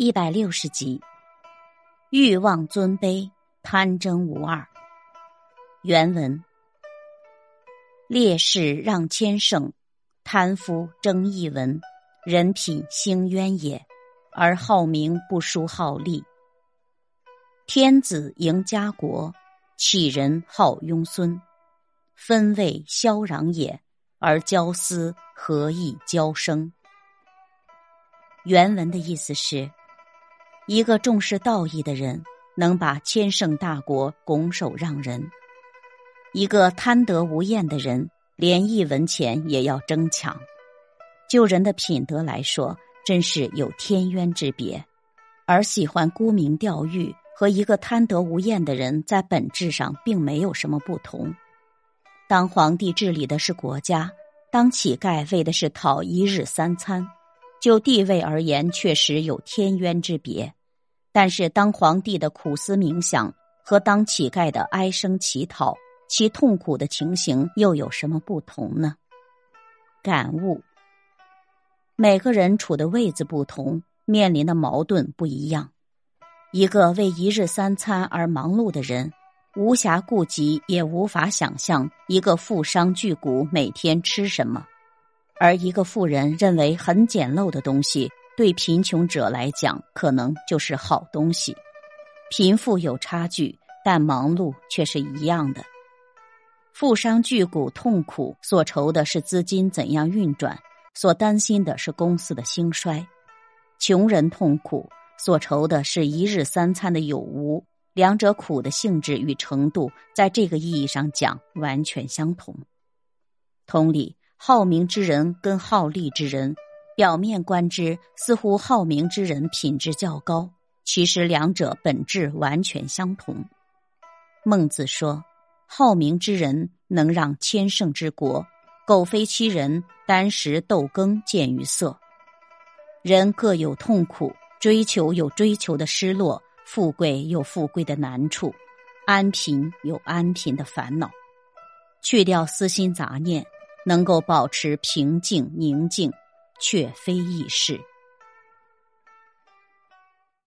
一百六十集，欲望尊卑，贪争无二。原文：烈士让千乘，贪夫争一文，人品兴渊也，而好名不输好利。天子迎家国，杞人好庸孙，分位萧攘也，而交私何以交生？原文的意思是。一个重视道义的人，能把千乘大国拱手让人；一个贪得无厌的人，连一文钱也要争抢。就人的品德来说，真是有天渊之别。而喜欢沽名钓誉和一个贪得无厌的人，在本质上并没有什么不同。当皇帝治理的是国家，当乞丐为的是讨一日三餐，就地位而言，确实有天渊之别。但是，当皇帝的苦思冥想和当乞丐的哀声乞讨，其痛苦的情形又有什么不同呢？感悟：每个人处的位子不同，面临的矛盾不一样。一个为一日三餐而忙碌的人，无暇顾及，也无法想象一个富商巨贾每天吃什么；而一个富人认为很简陋的东西。对贫穷者来讲，可能就是好东西。贫富有差距，但忙碌却是一样的。富商巨贾痛苦，所愁的是资金怎样运转，所担心的是公司的兴衰；穷人痛苦，所愁的是一日三餐的有无。两者苦的性质与程度，在这个意义上讲，完全相同。同理，好名之人跟好利之人。表面观之，似乎好名之人品质较高，其实两者本质完全相同。孟子说：“好名之人能让千乘之国，苟非其人，单食豆羹见于色。”人各有痛苦，追求有追求的失落，富贵有富贵的难处，安贫有安贫的烦恼。去掉私心杂念，能够保持平静宁静。却非易事。